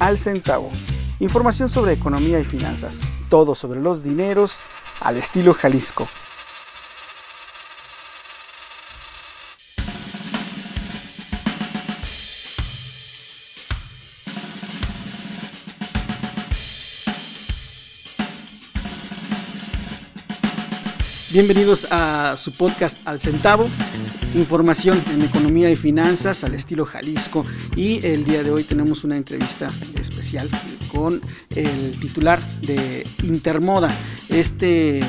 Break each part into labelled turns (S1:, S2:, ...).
S1: al centavo. Información sobre economía y finanzas. Todo sobre los dineros al estilo Jalisco. Bienvenidos a su podcast Al Centavo, información en economía y finanzas al estilo Jalisco. Y el día de hoy tenemos una entrevista especial con el titular de Intermoda, este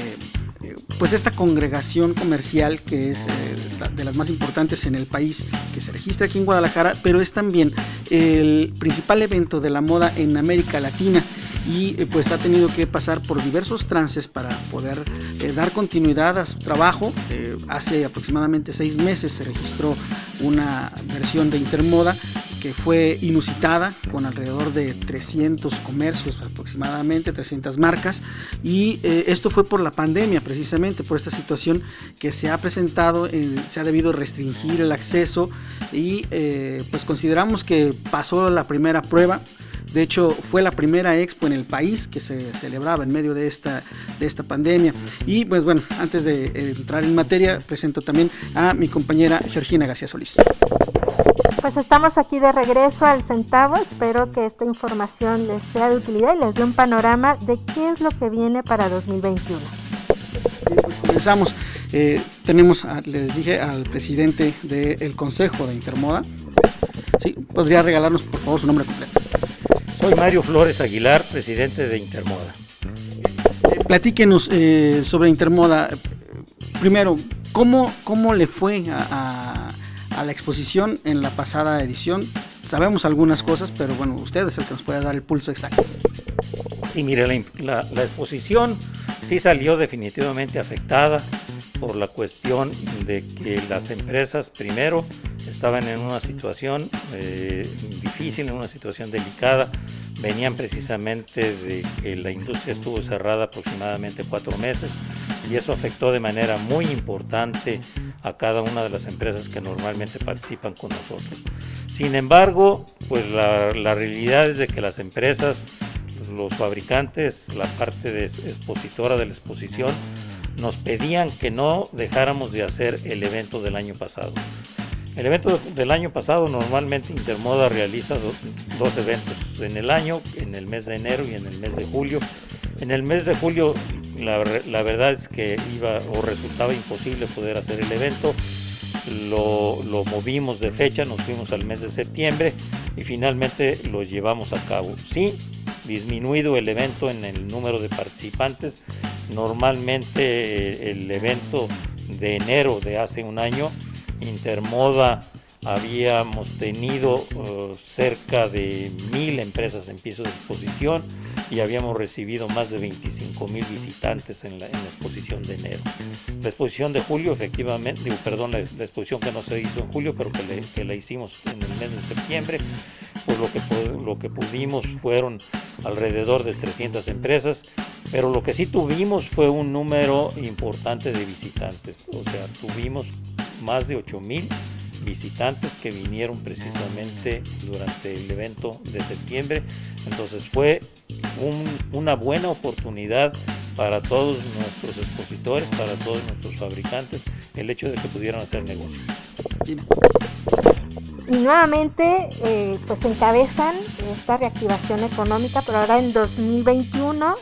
S1: pues esta congregación comercial que es eh, de las más importantes en el país, que se registra aquí en Guadalajara, pero es también el principal evento de la moda en América Latina y eh, pues ha tenido que pasar por diversos trances para poder eh, dar continuidad a su trabajo. Eh, hace aproximadamente seis meses se registró una versión de Intermoda que fue inusitada con alrededor de 300 comercios aproximadamente, 300 marcas y esto fue por la pandemia precisamente, por esta situación que se ha presentado, se ha debido restringir el acceso y pues consideramos que pasó la primera prueba. De hecho, fue la primera expo en el país que se celebraba en medio de esta, de esta pandemia. Y pues bueno, antes de entrar en materia, presento también a mi compañera Georgina García Solís.
S2: Pues estamos aquí de regreso al centavo. Espero que esta información les sea de utilidad y les dé un panorama de qué es lo que viene para 2021.
S1: pues comenzamos. Eh, tenemos, les dije, al presidente del Consejo de Intermoda. Sí, podría regalarnos por favor su nombre completo.
S3: Soy Mario Flores Aguilar, presidente de Intermoda.
S1: Platíquenos eh, sobre Intermoda. Primero, ¿cómo, cómo le fue a, la exposición en la pasada edición? Sabemos algunas cosas, pero bueno, usted es el que nos puede dar el pulso exacto.
S3: Sí, mire, la, exposición sí salió definitivamente afectada por la cuestión de que las empresas primero estaban en una situación eh, difícil, en una situación delicada. Venían precisamente de que la industria estuvo cerrada aproximadamente cuatro meses y eso afectó de manera muy importante a cada una de las empresas que normalmente participan con nosotros. Sin embargo, pues la, la realidad es de que las empresas, los fabricantes, la parte de expositora de la exposición, nos pedían que no dejáramos de hacer el evento del año pasado. El evento del año pasado normalmente Intermoda realiza dos eventos en el año, en el mes de enero y en el mes de julio. En el mes de julio la, la verdad es que iba o resultaba imposible poder hacer el evento. Lo, lo, movimos de fecha, nos fuimos al mes de septiembre y finalmente lo llevamos a cabo. Sí, disminuido el evento en el número de participantes. Normalmente eh, el evento de enero de hace un año Intermoda habíamos tenido uh, cerca de mil empresas en piso de exposición y habíamos recibido más de 25 mil visitantes en la, exposición de enero. La exposición de julio, efectivamente, perdón, la, exposición que no se hizo en julio, pero que, la hicimos en el mes de septiembre, pues lo que, lo que pudimos fueron alrededor de 300 empresas, pero lo que sí tuvimos fue un número importante de visitantes, o sea, tuvimos más de 8 mil visitantes que vinieron precisamente durante el evento de septiembre. Entonces fue una buena oportunidad para todos nuestros expositores, para todos nuestros fabricantes, el hecho de que pudieran hacer negocio.
S2: Y nuevamente, eh, pues encabezan esta reactivación económica, pero ahora en 2021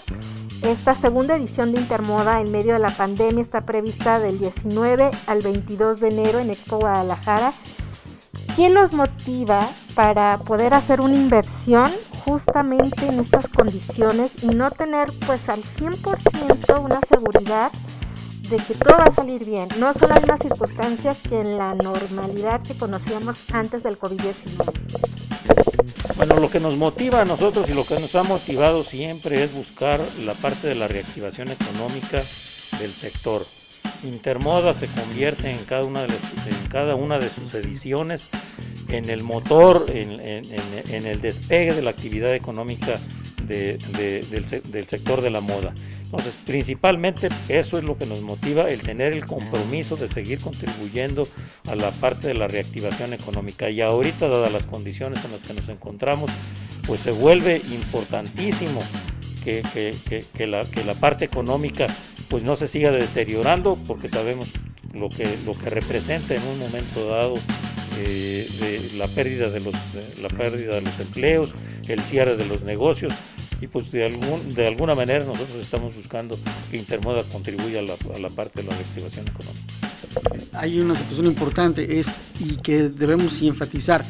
S2: esta segunda edición de Intermoda en medio de la pandemia está prevista del 19 al 22 de enero en Expo Guadalajara. ¿Quién nos motiva para poder hacer una inversión justamente en estas condiciones y no tener pues al 100% una seguridad de que todo va a salir bien? No son las mismas circunstancias que en la normalidad que conocíamos antes del COVID-19.
S3: Bueno, lo que nos motiva a nosotros y lo que nos ha motivado siempre es buscar la parte de la reactivación económica del sector. Intermoda se convierte en cada una de, en cada una de sus ediciones en el motor, en, el despegue de la actividad económica del, sector de la moda. Entonces, principalmente eso es lo que nos motiva, el tener el compromiso de seguir contribuyendo a la parte de la reactivación económica. Y ahorita, dadas las condiciones en las que nos encontramos, pues se vuelve importantísimo que, la, parte económica pues no se siga deteriorando porque sabemos lo que, representa en un momento dado eh, la pérdida de los empleos, el cierre de los negocios y pues de, algún, de alguna manera nosotros estamos buscando que Intermoda contribuya a la, a la parte de la reactivación económica.
S1: Hay una situación importante es, y que debemos enfatizar.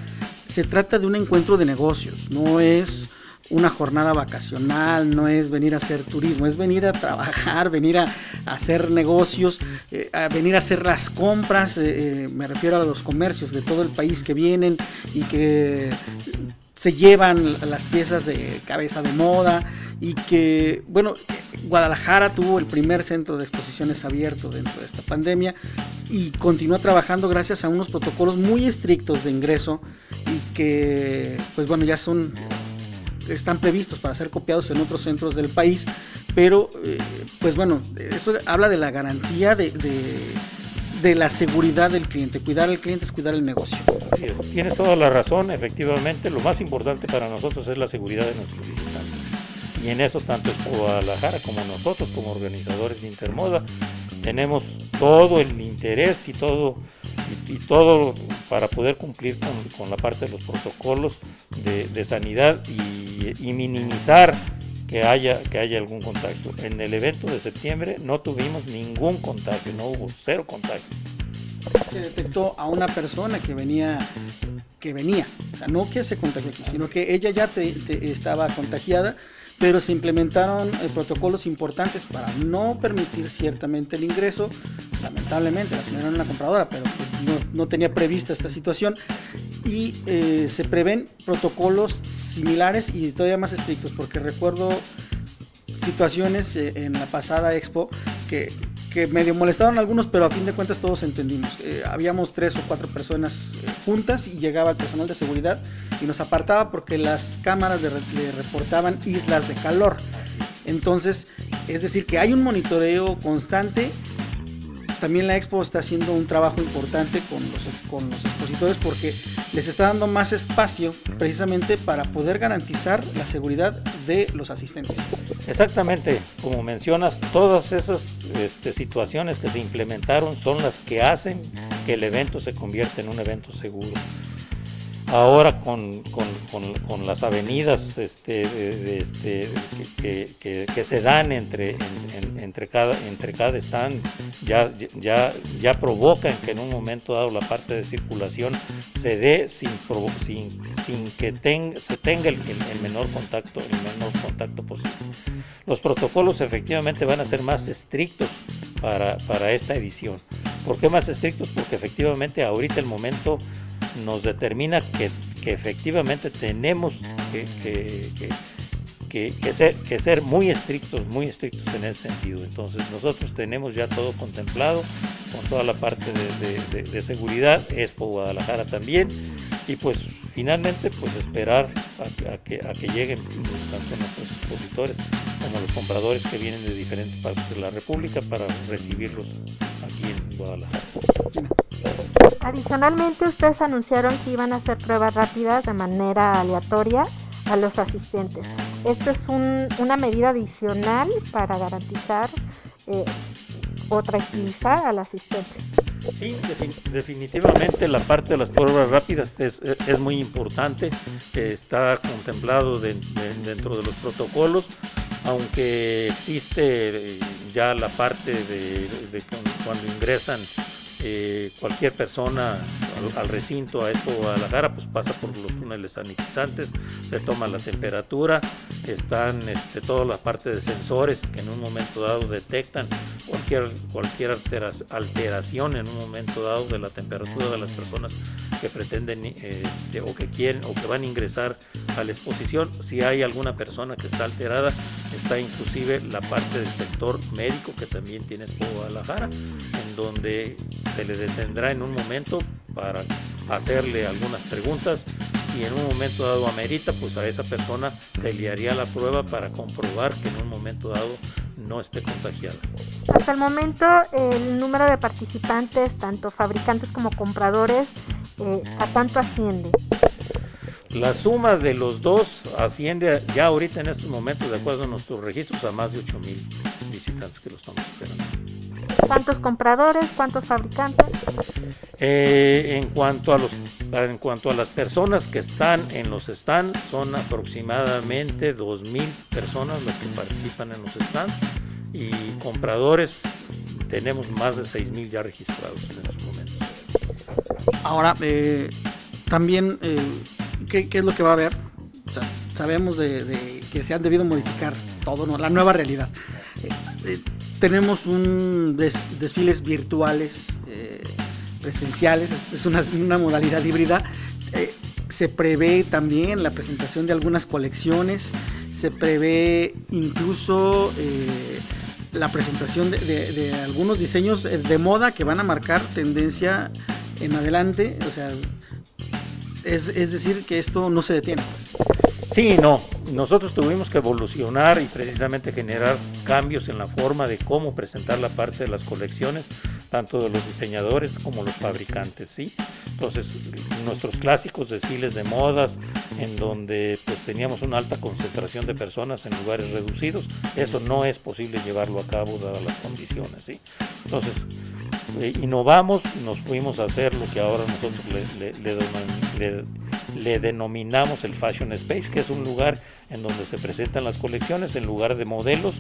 S1: Se trata de un encuentro de negocios, no es una jornada vacacional, no es venir a hacer turismo, es venir a trabajar, venir a, hacer negocios, eh, a venir a hacer las compras, eh, eh, me refiero a los comercios de todo el país que vienen y que se llevan las piezas de cabeza de moda y que, bueno, Guadalajara tuvo el primer centro de exposiciones abierto dentro de esta pandemia y continúa trabajando gracias a unos protocolos muy estrictos de ingreso y que, pues bueno, ya son están previstos para ser copiados en otros centros del país, pero eh, pues bueno, eso habla de la garantía de, de, la seguridad del cliente. Cuidar al cliente es cuidar el negocio.
S3: Así es, tienes toda la razón, efectivamente, lo más importante para nosotros es la seguridad de nuestros visitantes. Y en eso tanto Guadalajara como nosotros, como organizadores de Intermoda, tenemos todo el interés y todo, y, todo para poder cumplir con, la parte de los protocolos de, sanidad y, minimizar que haya, que haya algún contagio. En el evento de septiembre no tuvimos ningún contagio, no hubo cero contagio.
S1: Se detectó a una persona que venía, que venía, o sea, no que se contagió aquí, sino que ella ya estaba contagiada pero se implementaron eh, protocolos importantes para no permitir ciertamente el ingreso. Lamentablemente, la señora era una compradora, pero pues, no, tenía prevista esta situación. Y eh, se prevén protocolos similares y todavía más estrictos, porque recuerdo situaciones eh, en la pasada expo que que medio molestaron algunos, pero a fin de cuentas todos entendimos. Eh, habíamos tres o cuatro personas eh, juntas y llegaba el personal de seguridad y nos apartaba porque las cámaras le, reportaban islas de calor. Entonces, es decir, que hay un monitoreo constante también la Expo está haciendo un trabajo importante con los, con los expositores porque les está dando más espacio precisamente para poder garantizar la seguridad de los asistentes.
S3: Exactamente, como mencionas, todas esas este, situaciones que se implementaron son las que hacen que el evento se convierta en un evento seguro ahora con, las avenidas este, este, que, se dan entre, entre, cada, entre cada stand, ya, ya, ya provocan que en un momento dado la parte de circulación se dé sin, sin, sin que se tenga el, menor contacto, el menor contacto posible. Los protocolos efectivamente van a ser más estrictos para, para esta edición. ¿Por qué más estrictos? Porque efectivamente ahorita el momento nos determina que, efectivamente tenemos que, ser, que ser muy estrictos, muy estrictos en ese sentido. Entonces nosotros tenemos ya todo contemplado con toda la parte de, seguridad, Expo Guadalajara también, y pues finalmente pues esperar a, que, a que lleguen tanto nuestros expositores como los compradores que vienen de diferentes partes de la República para recibirlos aquí en Guadalajara.
S2: Adicionalmente, ustedes anunciaron que iban a hacer pruebas rápidas de manera aleatoria a los asistentes. Esto es una medida adicional para garantizar eh, o tranquilizar al asistente.
S3: Sí, definitivamente la parte de las pruebas rápidas es, muy importante, está contemplado dentro de los protocolos, aunque existe ya la parte de cuando ingresan eh, cualquier persona al, recinto a Expo Guadalajara pues pasa por los túneles sanitizantes, se toma la temperatura, están este, toda la parte de sensores que en un momento dado detectan cualquier, cualquier alteración en un momento dado de la temperatura de las personas que pretenden este, o que quieren o que van a ingresar a la exposición. Si hay alguna persona que está alterada, está inclusive la parte del sector médico que también tiene Expo Guadalajara, en donde se le detendrá en un momento para hacerle algunas preguntas. Si en un momento dado amerita, pues a esa persona se le haría la prueba para comprobar que en un momento dado no esté contagiada.
S2: Hasta el momento el número de participantes, tanto fabricantes como compradores, eh, ¿a cuánto asciende?
S3: La suma de los dos asciende ya ahorita en estos momentos, de acuerdo a nuestros registros, a más de 8 mil visitantes que lo estamos esperando.
S2: ¿Cuántos compradores? ¿Cuántos fabricantes?
S3: Eh, en, cuanto a los, en cuanto a las personas que están en los stands, son aproximadamente 2.000 personas las que participan en los stands y compradores tenemos más de 6.000 ya registrados en estos momentos.
S1: Ahora, eh, también, eh, ¿qué, es lo que va a haber? sabemos de, que se han debido modificar todo, ¿no? la nueva realidad. Eh, tenemos un desfiles virtuales, presenciales, es una, modalidad híbrida. se prevé también la presentación de algunas colecciones, se prevé incluso la presentación de, algunos diseños de moda que van a marcar tendencia en adelante. O sea, es, decir, que esto no se detiene. Pues.
S3: Sí, no. Nosotros tuvimos que evolucionar y precisamente generar cambios en la forma de cómo presentar la parte de las colecciones, tanto de los diseñadores como los fabricantes, ¿sí? Entonces, nuestros clásicos desfiles de modas, en donde pues teníamos una alta concentración de personas en lugares reducidos, eso no es posible llevarlo a cabo dadas las condiciones, ¿sí? Entonces, eh, innovamos, nos fuimos a hacer lo que ahora nosotros le, le, denominamos el Fashion Space, que es un lugar en donde se presentan las colecciones en lugar de modelos,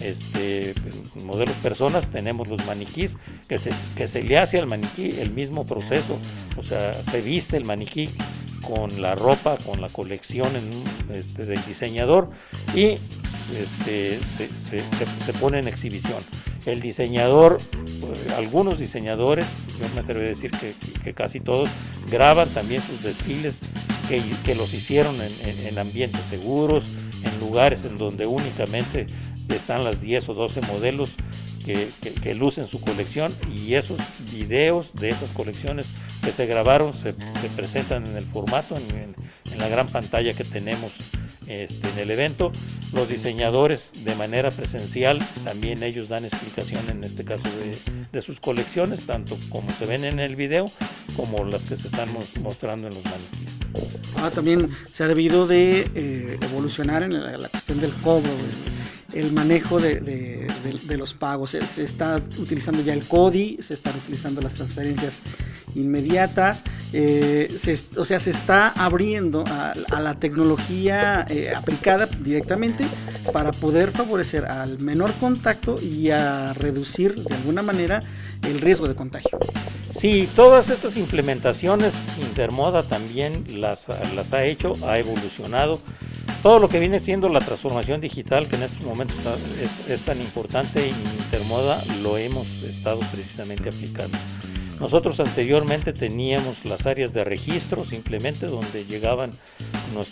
S3: este, modelos personas, tenemos los maniquís, que se, que se le hace al maniquí el mismo proceso, o sea, se viste el maniquí con la ropa, con la colección este, del diseñador y este, se, pone en exhibición. El diseñador, eh, algunos diseñadores, yo me atrevo a decir que, casi todos, graban también sus desfiles que, los hicieron en, ambientes seguros, en lugares en donde únicamente están las 10 o 12 modelos que, lucen su colección y esos videos de esas colecciones que se grabaron se, presentan en el formato, en, la gran pantalla que tenemos este, en el evento. Los diseñadores de manera presencial también ellos dan explicación en este caso de, sus colecciones, tanto como se ven en el video como las que se están mostrando en los maniquíes.
S1: Ah, también se ha debido de eh, evolucionar en la, cuestión del cobro, el manejo de, los pagos. Se, está utilizando ya el CODI, se están utilizando las transferencias inmediatas, eh, o sea, se está abriendo a, la tecnología eh, aplicada directamente para poder favorecer al menor contacto y a reducir de alguna manera el riesgo de contagio.
S3: Sí, todas estas implementaciones, Intermoda también las, las ha hecho, ha evolucionado todo lo que viene siendo la transformación digital que en estos momentos es, tan importante y Intermoda lo hemos estado precisamente aplicando. Nosotros anteriormente teníamos las áreas de registro simplemente donde llegaban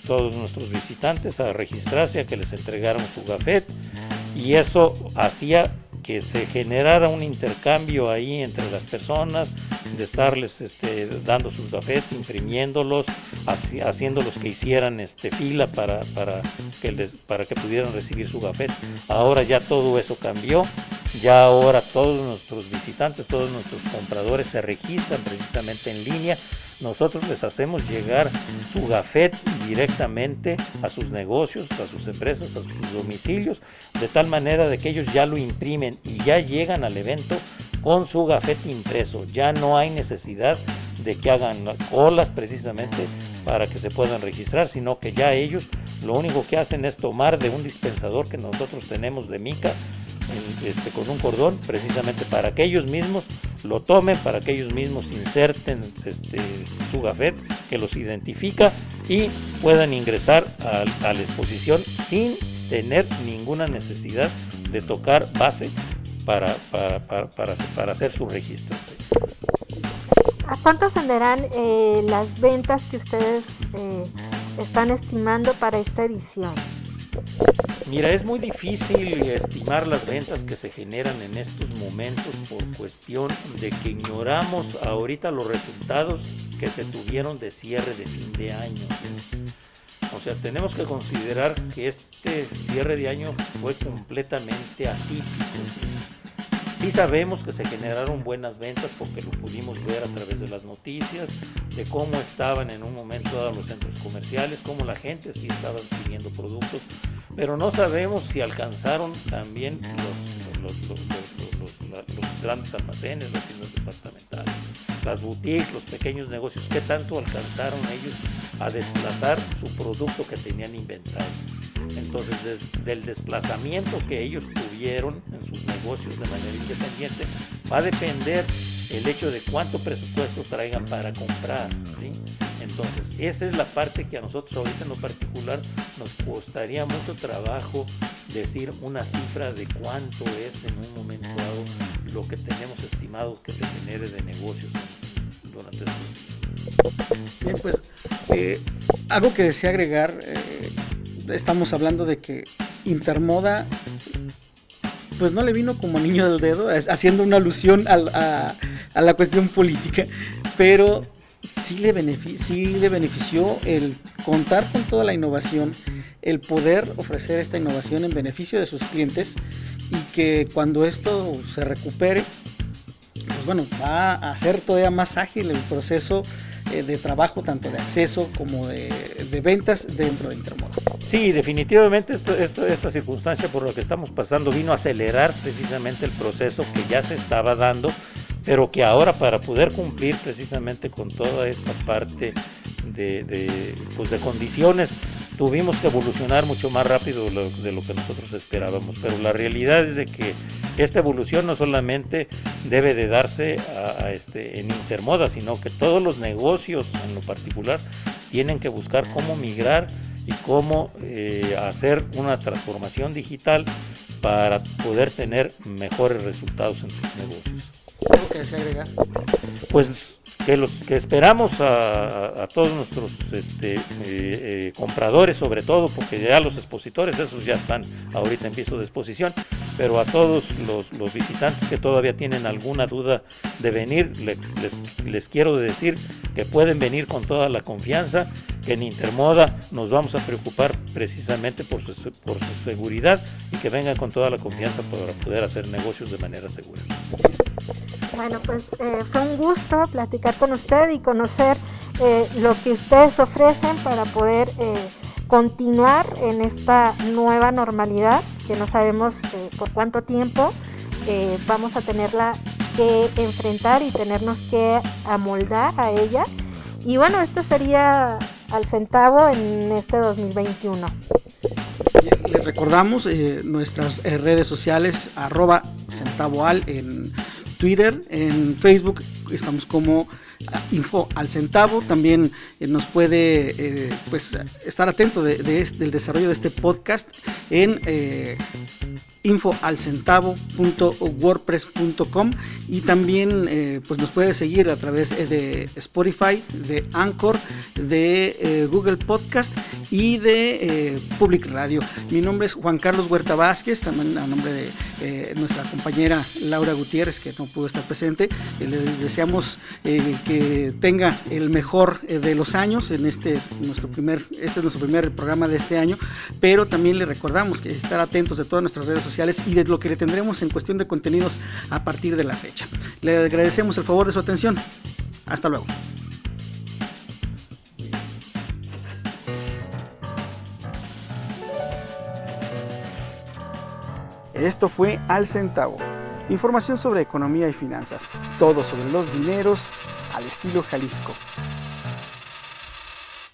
S3: todos nuestros visitantes a registrarse, a que les entregaran su gafet y eso hacía que se generara un intercambio ahí entre las personas, de estarles este, dando sus gafetes, imprimiéndolos, haciéndolos que hicieran este, fila para, para, que les, para que pudieran recibir su gafete. Ahora ya todo eso cambió, ya ahora todos nuestros visitantes, todos nuestros compradores se registran precisamente en línea nosotros les hacemos llegar su gafet directamente a sus negocios, a sus empresas, a sus domicilios, de tal manera de que ellos ya lo imprimen y ya llegan al evento con su gafet impreso. Ya no hay necesidad de que hagan colas precisamente para que se puedan registrar, sino que ya ellos lo único que hacen es tomar de un dispensador que nosotros tenemos de mica este, con un cordón precisamente para que ellos mismos lo tomen, para que ellos mismos inserten este, su gafet que los identifica y puedan ingresar a, la exposición sin tener ninguna necesidad de tocar base para, para, hacer su registro.
S2: ¿A cuánto ascenderán eh, las ventas que ustedes eh, están estimando para esta edición?
S3: Mira, es muy difícil estimar las ventas que se generan en estos momentos por cuestión de que ignoramos ahorita los resultados que se tuvieron de cierre de fin de año. O sea, tenemos que considerar que este cierre de año fue completamente atípico. Sí sabemos que se generaron buenas ventas porque lo pudimos ver a través de las noticias, de cómo estaban en un momento dado los centros comerciales, cómo la gente sí estaba adquiriendo productos, pero no sabemos si alcanzaron también los, grandes almacenes, las tiendas departamentales, las boutiques, los pequeños negocios, qué tanto alcanzaron ellos a desplazar su producto que tenían inventado. Entonces, del desplazamiento que ellos tuvieron en sus negocios de manera independiente, va a depender el hecho de cuánto presupuesto traigan para comprar. Entonces, esa es la parte que a nosotros ahorita en lo particular nos costaría mucho trabajo decir una cifra de cuánto es en un momento dado lo que tenemos estimado que se genere de negocios durante
S1: estos Bien, pues eh, algo que desea agregar, eh, estamos hablando de que Intermoda pues no le vino como niño del dedo, haciendo una alusión a, a la cuestión política, pero sí le, benefició el contar con toda la innovación, el poder ofrecer esta innovación en beneficio de sus clientes y que cuando esto se recupere, pues bueno, va a hacer todavía más ágil el proceso eh, de trabajo, tanto de acceso como de, ventas dentro de Intermoda.
S3: Sí, definitivamente esta circunstancia por lo que estamos pasando vino a acelerar precisamente el proceso que ya se estaba dando pero que ahora para poder cumplir precisamente con toda esta parte de, pues de condiciones tuvimos que evolucionar mucho más rápido de lo, que nosotros esperábamos, pero la realidad es de que esta evolución no solamente debe de darse a, este, en Intermoda, sino que todos los negocios en lo particular tienen que buscar cómo migrar y cómo eh, hacer una transformación digital para poder tener mejores resultados en sus negocios.
S1: ¿Algo que desea?
S3: Pues que los que esperamos a, todos nuestros este, eh, eh, compradores sobre todo porque ya los expositores esos ya están ahorita en piso de exposición pero a todos los, visitantes que todavía tienen alguna duda de venir les, quiero decir que pueden venir con toda la confianza que en Intermoda nos vamos a preocupar precisamente por su seguridad y que vengan con toda la confianza para poder hacer negocios de manera segura.
S2: Bueno, pues eh, fue un gusto platicar con usted y conocer eh, lo que ustedes ofrecen para poder eh, continuar en esta nueva normalidad, que no sabemos por cuánto tiempo vamos a tenerla que enfrentar y tenernos que amoldar a ella. Y bueno, esto sería al centavo en este 2021.
S1: Les recordamos nuestras redes sociales arroba centavoal en Twitter, en Facebook estamos como ah, Info al Centavo. También eh, nos puede eh, pues, estar atento de, del desarrollo de este podcast en eh, infoalcentavo.wordpress.com y también eh, pues nos puede seguir a través eh, de Spotify, de Anchor, de eh, Google Podcast y de Public Radio. Mi nombre es Juan Carlos Huerta Vázquez, también a nombre de nuestra compañera Laura Gutiérrez que no pudo estar presente. les deseamos que tenga el mejor de los años en este nuestro primer este es nuestro primer programa de este año, pero también le recordamos que estar atentos de todas nuestras redes y de lo que le tendremos en cuestión de contenidos a partir de la fecha. Le agradecemos el favor de su atención. Hasta luego. Esto fue Al Centavo. Información sobre economía y finanzas. Todo sobre los dineros al estilo Jalisco.